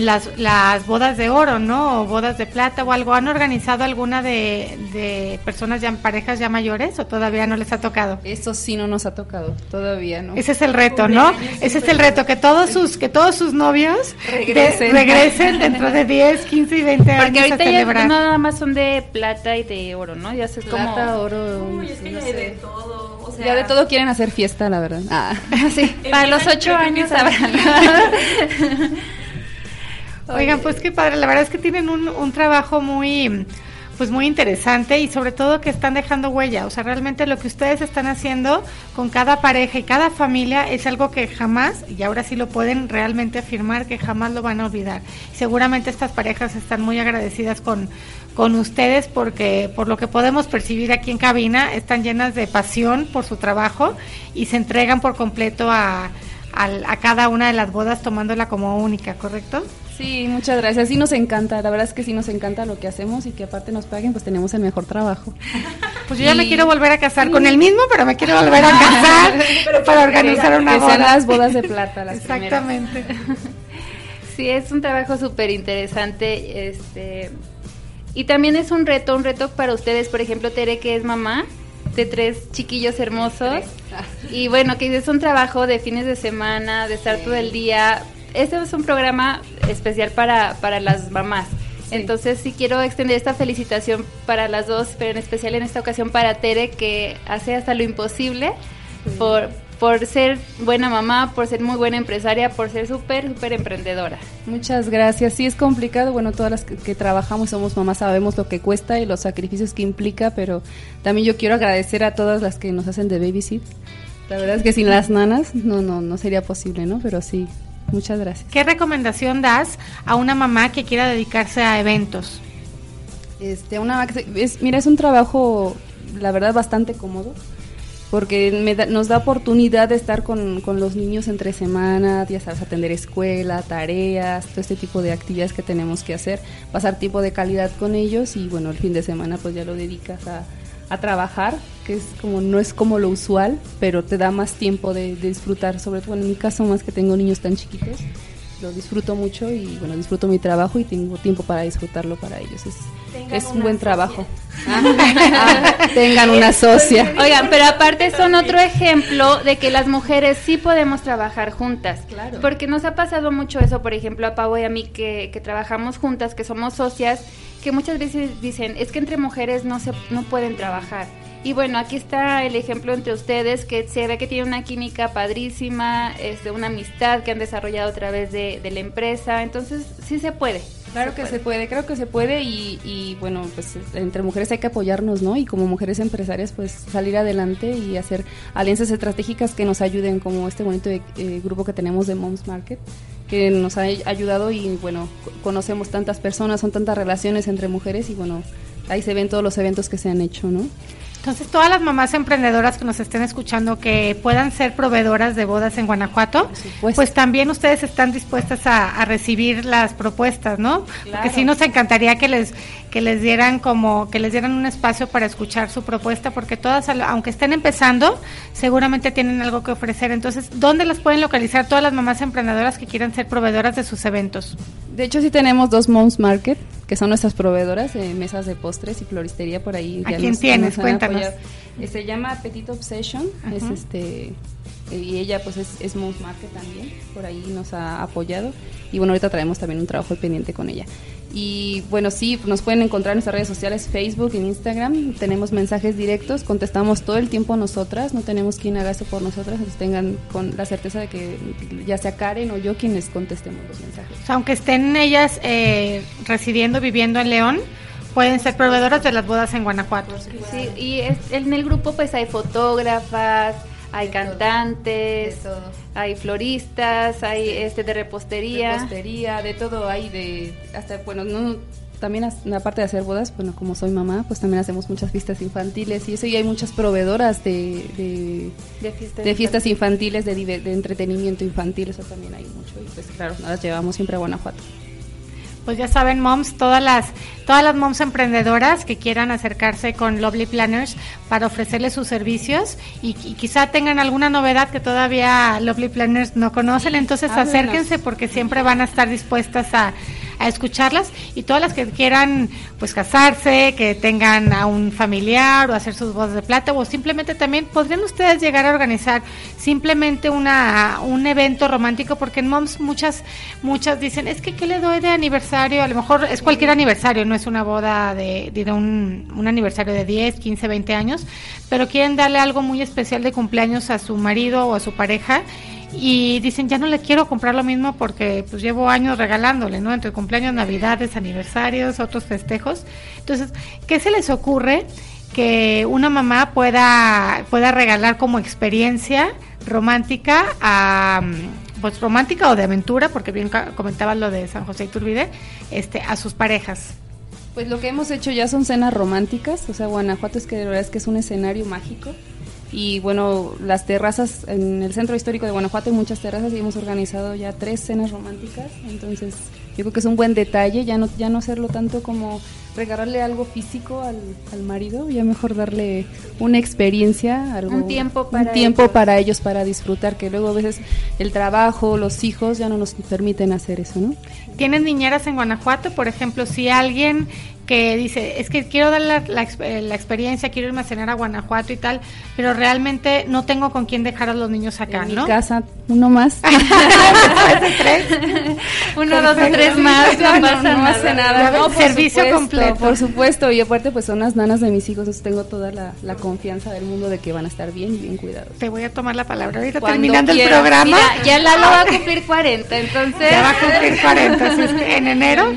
las, las bodas de oro, ¿no? O bodas de plata o algo. ¿Han organizado alguna de, de personas ya, parejas ya mayores o todavía no les ha tocado?
Eso sí no nos ha tocado, todavía no.
Ese es el reto, ¿no? Ese es el reto, que todos sus, que todos sus novios de-
Regresen.
regresen dentro de 10, 15 y 20 años
Porque
a
ahorita ya
celebrar.
no nada más son de plata y de oro, ¿no? Ya es como...
Plata, oro, no sé. ya de todo quieren hacer fiesta, la verdad. Ah.
Sí, para los ocho años habrán.
Oigan, pues qué padre, la verdad es que tienen un, un trabajo muy pues muy interesante y sobre todo que están dejando huella, o sea, realmente lo que ustedes están haciendo con cada pareja y cada familia es algo que jamás, y ahora sí lo pueden realmente afirmar, que jamás lo van a olvidar. Seguramente estas parejas están muy agradecidas con, con ustedes porque por lo que podemos percibir aquí en cabina, están llenas de pasión por su trabajo y se entregan por completo a, al- a cada una de las bodas tomándola como única, ¿correcto?
Sí, muchas gracias. Sí nos encanta, la verdad es que sí nos encanta lo que hacemos y que aparte nos paguen, pues tenemos el mejor trabajo.
Pues yo ya me quiero volver a casar con el mismo, pero me quiero volver a casar para organizar una
que sean las bodas de plata, las primeras.
Exactamente.
Sí, es un trabajo súper interesante. Este, y también es un reto, un reto para ustedes, por ejemplo, Tere, que es mamá de tres chiquillos hermosos. Y bueno, que es un trabajo de fines de semana, de estar todo el día. Este es un programa especial para, para las mamás. Entonces sí quiero extender esta felicitación para las dos, pero en especial en esta ocasión para Tere, que hace hasta lo imposible por, por ser buena mamá, por ser muy buena empresaria, por ser súper, súper emprendedora.
Muchas gracias. Sí, es complicado. Bueno, todas las que, que trabajamos y somos mamás sabemos lo que cuesta y los sacrificios que implica, pero también yo quiero agradecer a todas las que nos hacen de babysit. La verdad es que sin las nanas no, no, no sería posible, ¿no? Pero sí, muchas gracias.
¿Qué recomendación das a una mamá que quiera dedicarse a eventos?
Este, una es, mira, es un trabajo, la verdad, bastante cómodo. Porque me da- nos da oportunidad de estar con, con los niños entre semana, ya sabes, atender escuela, tareas, todo este tipo de actividades que tenemos que hacer, pasar tiempo de calidad con ellos y bueno, el fin de semana pues ya lo dedicas a, a trabajar, que es como no es como lo usual, pero te da más tiempo de, de disfrutar, sobre todo en mi caso más que tengo niños tan chiquitos, lo disfruto mucho y bueno, disfruto mi trabajo y tengo tiempo para disfrutarlo para ellos. Es, es un buen trabajo. Ah, ah, tengan una socia.
Oigan, pero aparte son otro ejemplo de que las mujeres sí podemos trabajar juntas.
Claro.
Porque nos ha pasado mucho eso, por ejemplo, a Pau y a mí que, que trabajamos juntas, que somos socias, que muchas veces dicen, es que entre mujeres no se no pueden trabajar. Y bueno, aquí está el ejemplo entre ustedes, que se ve que tienen una química padrísima, este, una amistad que han desarrollado a través de, de la empresa, entonces sí se puede.
Claro que se puede, creo que se puede y, y, bueno, pues entre mujeres hay que apoyarnos, ¿no? Y como mujeres empresarias, pues salir adelante y hacer alianzas estratégicas que nos ayuden, como este bonito eh, grupo que tenemos de Moms Market, que nos ha ayudado y bueno, co- conocemos tantas personas, son tantas relaciones entre mujeres y bueno, ahí se ven todos los eventos que se han hecho, ¿no?
Entonces, todas las mamás emprendedoras que nos estén escuchando que puedan ser proveedoras de bodas en Guanajuato, pues también ustedes están dispuestas a, a recibir las propuestas, ¿no? Porque
Claro.
sí nos encantaría que les que les dieran como que les dieran un espacio para escuchar su propuesta, porque todas, aunque estén empezando, seguramente tienen algo que ofrecer. Entonces, ¿dónde las pueden localizar todas las mamás emprendedoras que quieran ser proveedoras de sus eventos?
De hecho, sí tenemos dos Moms Market, que son nuestras proveedoras de mesas de postres y floristería por ahí.
¿A
ya
quién
nos-
tienes?
nos han
Cuéntanos.
Eh, Se llama Petit Obsession, es este eh, y ella pues es, es Market también, por ahí nos ha apoyado y bueno, ahorita traemos también un trabajo pendiente con ella. Y bueno, sí, nos pueden encontrar en nuestras redes sociales, Facebook, en Instagram, tenemos mensajes directos, contestamos todo el tiempo nosotras, no tenemos quien haga eso por nosotras, entonces tengan con la certeza de que ya sea Karen o yo quienes contestemos los mensajes.
O sea, aunque estén ellas eh, residiendo, viviendo en León, pueden ser proveedoras de las bodas en Guanajuato.
Sí, y es- en el grupo pues hay fotógrafas, hay cantantes,
todo.
hay floristas, hay este de repostería.
repostería, de todo hay, de hasta bueno, no también as- aparte de hacer bodas, bueno, como soy mamá, pues también hacemos muchas fiestas infantiles y eso y hay muchas proveedoras de, de,
de fiestas,
de fiestas infantiles, de entretenimiento infantil, eso también hay mucho y pues claro, las llevamos siempre a Guanajuato.
Pues ya saben, moms, todas las todas las moms emprendedoras que quieran acercarse con Lovely Planners para ofrecerles sus servicios y, y quizá tengan alguna novedad que todavía Lovely Planners no conocen, entonces
háblenos.
acérquense porque siempre van a estar dispuestas a, a escucharlas y todas las que quieran pues casarse, que tengan a un familiar o hacer sus bodas de plata o simplemente también podrían ustedes llegar a organizar simplemente una un evento romántico porque en moms muchas muchas dicen es que qué le doy de aniversario a lo mejor es cualquier aniversario no es una boda de, de un, un aniversario de 10 15 20 años pero quieren darle algo muy especial de cumpleaños a su marido o a su pareja y dicen ya no le quiero comprar lo mismo porque pues llevo años regalándole, ¿no? Entre cumpleaños, navidades, aniversarios, otros festejos. Entonces, ¿qué se les ocurre que una mamá pueda pueda regalar como experiencia romántica a pues romántica o de aventura, porque bien comentabas lo de San José Iturbide, este a sus parejas.
Pues lo que hemos hecho ya son cenas románticas, o sea, Guanajuato es que de verdad es que es un escenario mágico. Y bueno, las terrazas, en el centro histórico de Guanajuato hay muchas terrazas y hemos organizado ya tres cenas románticas. Entonces, yo creo que es un buen detalle, ya no, ya no hacerlo tanto como regalarle algo físico al, al marido, ya mejor darle una experiencia, algo,
Un tiempo
un
para
tiempo
ellos.
para ellos para disfrutar, que luego a veces el trabajo, los hijos ya no nos permiten hacer eso, ¿no?
¿Tienen niñeras en Guanajuato? Por ejemplo, si alguien que dice, es que quiero dar la, eh, la experiencia, quiero irme a cenar a Guanajuato y tal, pero realmente no tengo con quién dejar a los niños acá,
en
¿no?
mi casa, uno más.
Uno, dos o tres más, no
No,
pasa
no hace
nada.
No,
servicio
supuesto,
completo.
Por supuesto, y aparte pues son las nanas de mis hijos, entonces tengo toda la, la confianza del mundo de que van a estar bien y bien cuidados.
Te voy a tomar la palabra ahorita
Cuando
terminando el programa.
Mira, ya Lalo va a cumplir 40, entonces...
Ya va a cumplir 40, así es que en enero.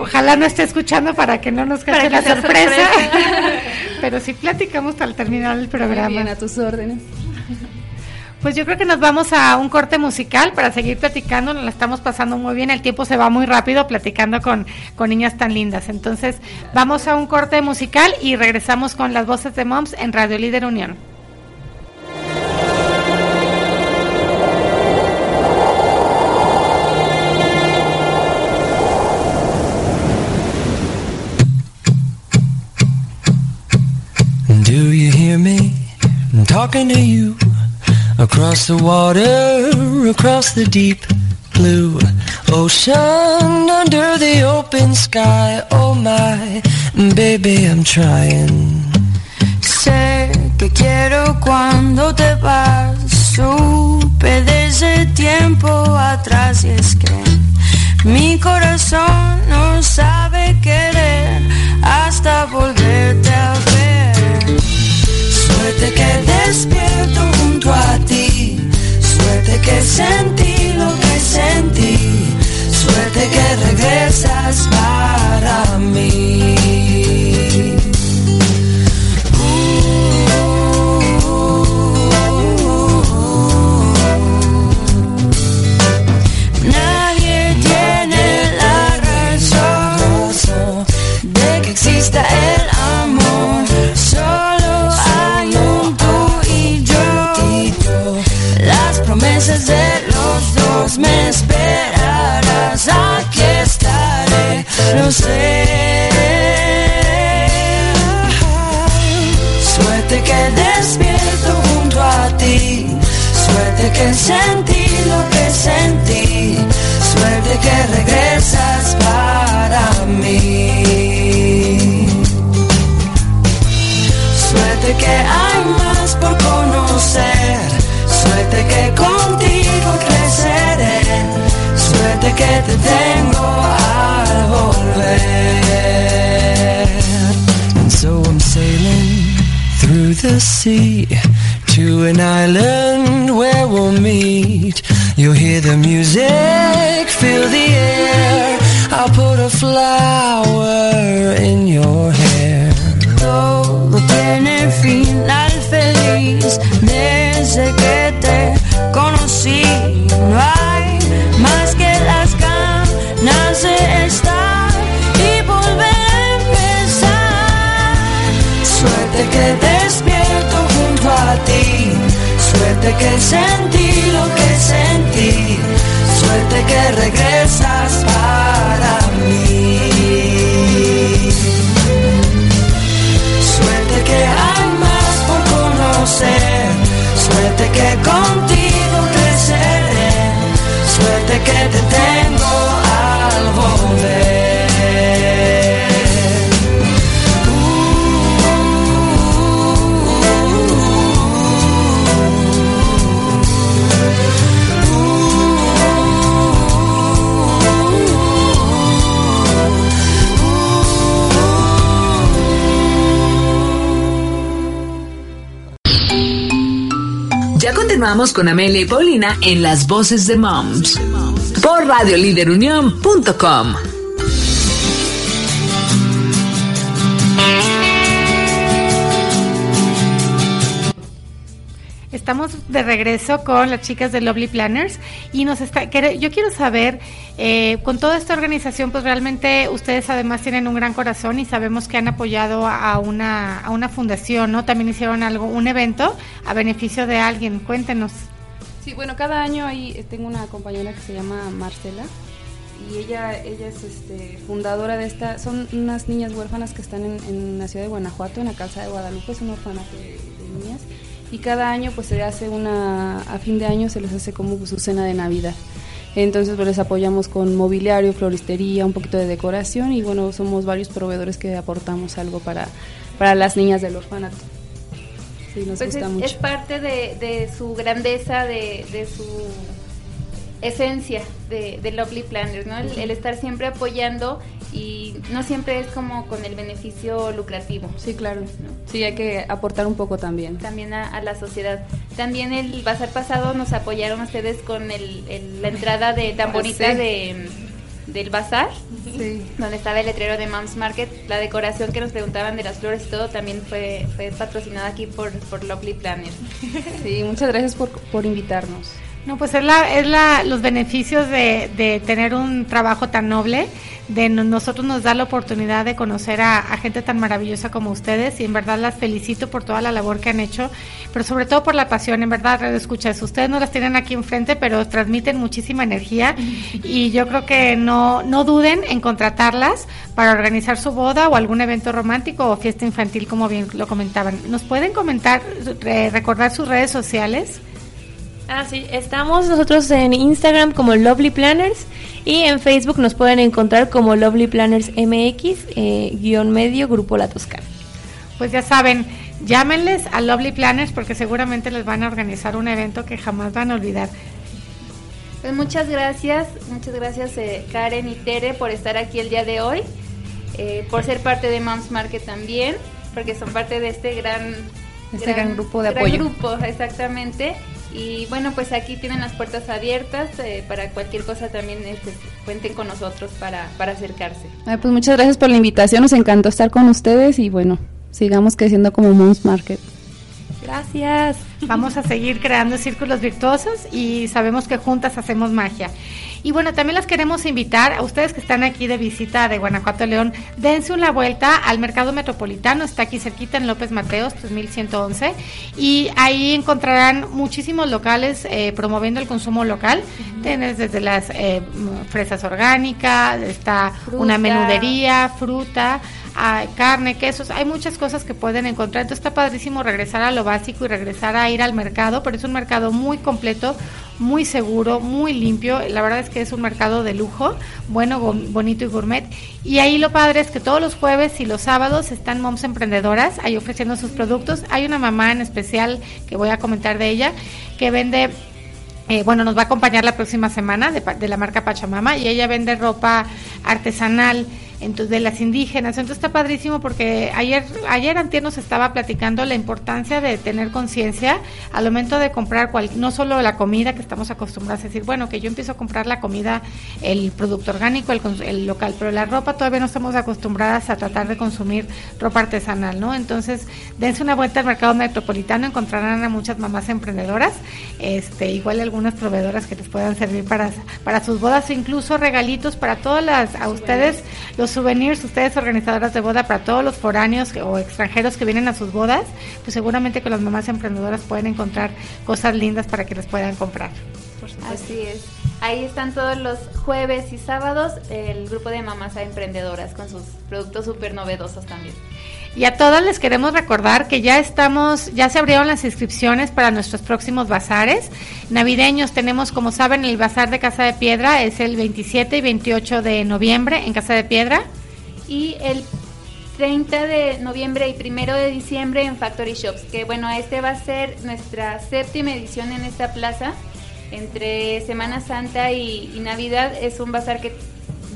Ojalá no esté escuchando para que no nos cache la sorpresa.
sorpresa.
Pero sí platicamos al terminar el
Muy
programa.
bien, a tus órdenes.
Pues yo creo que nos vamos a un corte musical para seguir platicando, nos la estamos pasando muy bien, el tiempo se va muy rápido platicando con, con niñas tan lindas. Entonces vamos a un corte musical y regresamos con las voces de Moms en Radio Líder Unión.
Talking to you across the water, across the deep blue ocean, under the open sky. Oh my, baby, I'm trying.
Sé que quiero cuando te vas. Supe desde tiempo atrás y es que mi corazón no sabe querer hasta volverte a ver.
Suerte que despierto junto a ti. Suerte que sentí lo que sentí. Suerte que regresas para mí. Suerte que despierto junto a ti. Suerte que sentí lo que sentí. Suerte que regresas para mí. Suerte que hay más por conocer. Suerte que contigo creceré. Suerte que te tengo the sea to an island where we'll meet. You'll hear the music, feel the air.
Que
sentí lo que sentí. Suerte que regresas
Ya continuamos con Amelia y Paulina en Las Voces de Moms por radioliderunión.com.
Estamos de regreso con las chicas de Lovely Planners y nos está, yo quiero saber, eh, con toda esta organización, pues realmente ustedes además tienen un gran corazón y sabemos que han apoyado a una, a una fundación, ¿no? También hicieron algo, un evento a beneficio de alguien. Cuéntenos.
Sí, bueno, cada año ahí eh, tengo una compañera que se llama Marcela y ella, ella es este, fundadora de esta, son unas niñas huérfanas que están en, en la ciudad de Guanajuato, en la calzada de Guadalupe, es un orfanato de niñas y cada año pues se hace una, a fin de año se les hace como su cena de Navidad. Entonces pues les apoyamos con mobiliario, floristería, un poquito de decoración y bueno, somos varios proveedores que aportamos algo para, para las niñas del orfanato. Sí, nos
Pues
gusta
es,
mucho.
es parte de, de su grandeza, de, de su esencia de, de Lovely Planners, ¿no? El, el estar siempre apoyando y no siempre es como con el beneficio lucrativo.
Sí, claro. Sí, hay que aportar un poco también.
También a, a la sociedad. También el bazar pasado nos apoyaron ustedes con el, el- la entrada de tan bonita
Sí.
de, del bazar,
Sí.
donde estaba el letrero de Moms Market. La decoración que nos preguntaban de las flores y todo también fue, fue patrocinada aquí por, por Lovely Planners.
Sí, muchas gracias por, por invitarnos.
No, pues es, la, es la, los beneficios de, de tener un trabajo tan noble, de no- nosotros nos da la oportunidad de conocer a, gente tan maravillosa como ustedes y en verdad las felicito por toda la labor que han hecho, pero sobre todo por la pasión, en verdad, Radio Escuchas. Ustedes no las tienen aquí enfrente, pero transmiten muchísima energía y yo creo que no, no duden en contratarlas para organizar su boda o algún evento romántico o fiesta infantil, como bien lo comentaban. ¿Nos pueden comentar, recordar sus redes sociales?
Ah, sí, estamos nosotros en Instagram como Lovely Planners y en Facebook nos pueden encontrar como Lovely Planners MX, eh, guion medio, Grupo La Toscana.
Pues ya saben, llámenles a Lovely Planners porque seguramente les van a organizar un evento que jamás van a olvidar.
Pues muchas gracias, muchas gracias eh, Karen y Tere por estar aquí el día de hoy, eh, por ser parte de Moms Market también, porque son parte de este gran,
Este gran grupo de
gran
apoyo.
grupo, exactamente. Y bueno, pues aquí tienen las puertas abiertas eh, para cualquier cosa también este, cuenten con nosotros para, para acercarse.
Ay, pues muchas gracias por la invitación, nos encantó estar con ustedes y bueno, sigamos creciendo como Moms Market.
Gracias.
Vamos a seguir creando círculos virtuosos y sabemos que juntas hacemos magia. Y bueno, también las queremos invitar a ustedes que están aquí de visita de Guanajuato León, dense una vuelta al mercado metropolitano, está aquí cerquita en López Mateos, 3111, y ahí encontrarán muchísimos locales eh, promoviendo el consumo local. Tienes desde las eh, fresas orgánicas, está una menudería, fruta, hay carne, quesos, hay muchas cosas que pueden encontrar. Entonces está padrísimo regresar a lo básico y regresar a ir al mercado, pero es un mercado muy completo, muy seguro, muy limpio. La verdad es que es un mercado de lujo, bueno, bonito y gourmet. Y ahí lo padre es que todos los jueves y los sábados están moms emprendedoras ahí ofreciendo sus productos. Hay una mamá en especial que voy a comentar de ella que vende eh, bueno, nos va a acompañar la próxima semana de, de la marca Pachamama y ella vende ropa artesanal entonces de las indígenas. Entonces está padrísimo porque ayer ayer antier nos estaba platicando la importancia de tener conciencia al momento de comprar cual, no solo la comida que estamos acostumbrados a decir, bueno, que yo empiezo a comprar la comida, el producto orgánico, el, el local, pero la ropa todavía no estamos acostumbradas a tratar de consumir ropa artesanal, ¿no? Entonces, dense una vuelta al mercado metropolitano, encontrarán a muchas mamás emprendedoras, este, igual algunas proveedoras que les puedan servir para, para sus bodas, incluso regalitos para todas las, a ustedes, los souvenirs, ustedes organizadoras de boda, para todos los foráneos que- o extranjeros que vienen a sus bodas, pues seguramente con las mamás emprendedoras pueden encontrar cosas lindas para que les puedan comprar.
Así es. Ahí están todos los jueves y sábados el grupo de mamás emprendedoras con sus productos súper novedosos también.
Y a todas les queremos recordar que ya estamos, ya se abrieron las inscripciones para nuestros próximos bazares navideños. Tenemos, como saben, el bazar de Casa de Piedra es el 27 y 28 de noviembre en Casa de Piedra.
Y el 30 de noviembre y primero de diciembre en Factory Shops, que bueno, este va a ser nuestra séptima edición en esta plaza. Entre Semana Santa y Navidad es un bazar que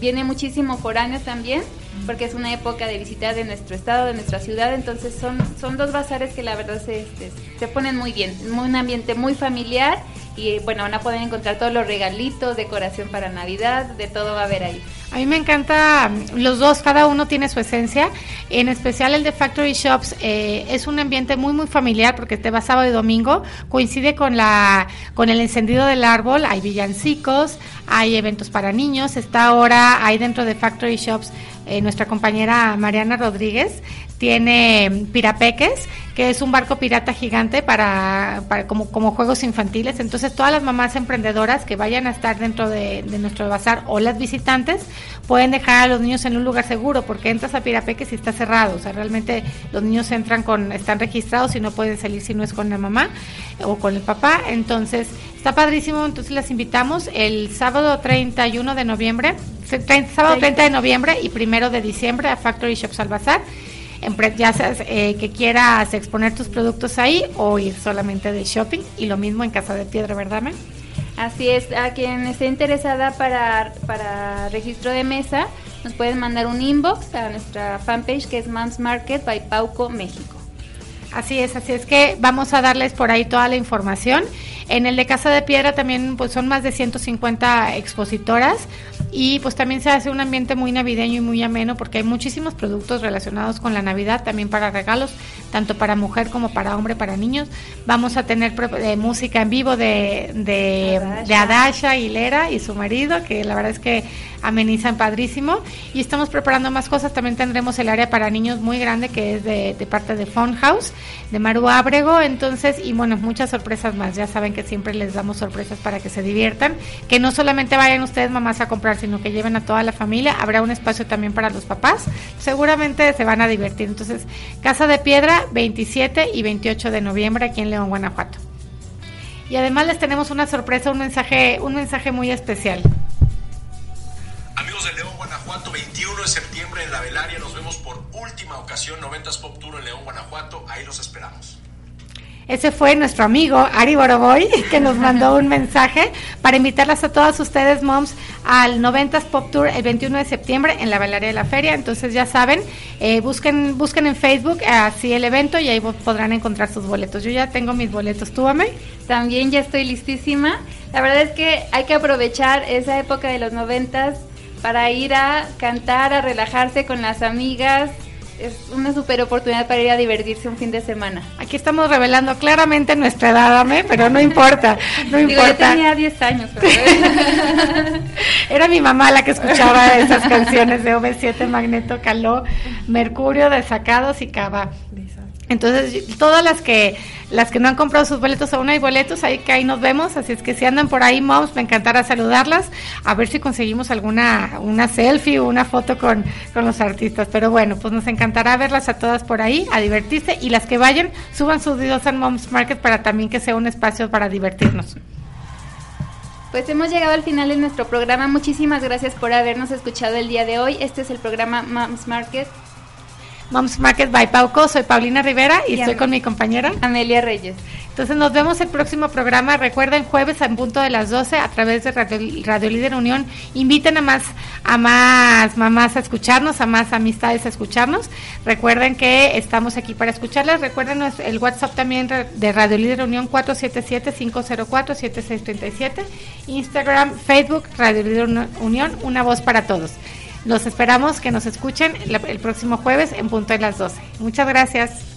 viene muchísimo foráneo también, porque es una época de visita de nuestro estado, de nuestra ciudad, entonces son, son dos bazares que la verdad se, este, se ponen muy bien, muy- un ambiente muy familiar y bueno, van a poder encontrar todos los regalitos, decoración para Navidad, de todo va a haber ahí.
A mí me encanta, mm, los dos, cada uno tiene su esencia. En especial el de Factory Shops eh, es un ambiente muy, muy familiar porque te va sábado y domingo. Coincide con, la, con el encendido del árbol. Hay villancicos, hay eventos para niños. Está ahora, ahí dentro de Factory Shops, eh, nuestra compañera Mariana Rodríguez tiene Pirapeques, que es un barco pirata gigante para, como, juegos infantiles. Entonces, todas las mamás emprendedoras que vayan a estar dentro de, nuestro bazar o las visitantes pueden dejar a los niños en un lugar seguro, porque entras a Pirapeques y está cerrado. O sea, realmente los niños entran con, están registrados y no pueden salir si no es con la mamá o con el papá. Entonces, está padrísimo. Entonces, las invitamos el sábado 31 de noviembre, sábado 30 de noviembre y primero de diciembre a Factory Shops al Bazar ya seas eh, que quieras exponer tus productos ahí o ir solamente de shopping y lo mismo en Casa de Piedra, ¿verdad, Men?
Así es, a quien esté interesada para, para registro de mesa, nos pueden mandar un inbox a nuestra fanpage que es Moms Market by Pauco, México.
Así es, así es que vamos a darles por ahí toda la información. En el de Casa de Piedra también pues son más de 150 expositoras y pues también se hace un ambiente muy navideño y muy ameno porque hay muchísimos productos relacionados con la Navidad, también para regalos. tanto para mujer como para hombre, para niños. Vamos a tener eh, música en vivo de, de, de Adasha Aguilera y su marido, que la verdad es que amenizan padrísimo. Y estamos preparando más cosas. También tendremos el área para niños muy grande, que es de, de parte de Fun House, de Maru Ábrego. Entonces, y bueno, muchas sorpresas más. Ya saben que siempre les damos sorpresas para que se diviertan. Que no solamente vayan ustedes mamás a comprar, sino que lleven a toda la familia. Habrá un espacio también para los papás. Seguramente se van a divertir. Entonces, Casa de Piedra, 27 y 28 de noviembre aquí en León, Guanajuato. Y además les tenemos una sorpresa, un mensaje, un mensaje muy especial.
Amigos de León, Guanajuato, 21 de septiembre en la Velaria. Nos vemos por última ocasión, 90s Pop Tour en León, Guanajuato. Ahí los esperamos.
Ese fue nuestro amigo Ari Boroboy que nos mandó un mensaje para invitarlas a todas ustedes, moms, al 90s Pop Tour el 21 de septiembre en la Bailaria de la Feria. Entonces ya saben, eh, busquen busquen en Facebook eh, así el evento y ahí podrán encontrar sus boletos. Yo ya tengo mis boletos. ¿Tú, Ame?
También ya estoy listísima. La verdad es que hay que aprovechar esa época de los noventas para ir a cantar, a relajarse con las amigas. Es una super oportunidad para ir a divertirse un fin de semana.
Aquí estamos revelando claramente nuestra edad, Ame, pero no importa, no
Digo, yo
importa.
tenía 10 años. pero-
Era mi mamá la que escuchaba esas canciones de OV7, Magneto, Caló, Mercurio, Desacados y Cava. Entonces, todas las que las que no han comprado sus boletos, aún hay boletos, ahí que ahí nos vemos, así es que si andan por ahí, moms, me encantará saludarlas, a ver si conseguimos alguna una selfie o una foto con, con los artistas, pero bueno, pues nos encantará verlas a todas por ahí, a divertirse, y las que vayan, suban sus videos en Moms Market para también que sea un espacio para divertirnos.
Pues hemos llegado al final de nuestro programa. Muchísimas gracias por habernos escuchado el día de hoy. Este es el programa Moms Market.
Moms Market by Pauco, soy Paulina Rivera y,
Y
estoy con mi compañera.
Amelia Reyes.
Entonces nos vemos el próximo programa. Recuerden jueves en punto de las 12 a través de Radio, Radio Líder Unión. Inviten a más a más mamás a escucharnos, a más amistades a escucharnos. Recuerden que estamos aquí para escucharlas. Recuerden el WhatsApp también de Radio Líder Unión 477-504-7637. Instagram, Facebook, Radio Líder Uni- Unión, una voz para todos. Los esperamos que nos escuchen el próximo jueves en punto de las 12. Muchas gracias.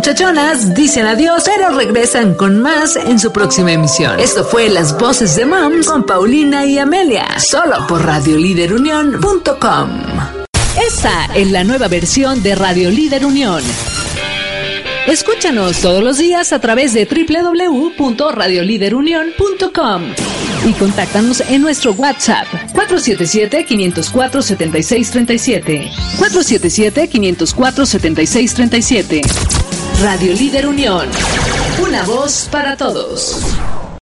Muchachonas dicen adiós, pero regresan con más en su próxima emisión. Esto fue Las Voces de Moms con Paulina y Amelia, solo por radioliderunión.com. Esta es la nueva versión de Radio Líder Unión. Escúchanos todos los días a través de www.radioliderunión.com y contáctanos en nuestro WhatsApp 477-504-7637. 477-504-7637. Radio Líder Unión. Una voz para todos.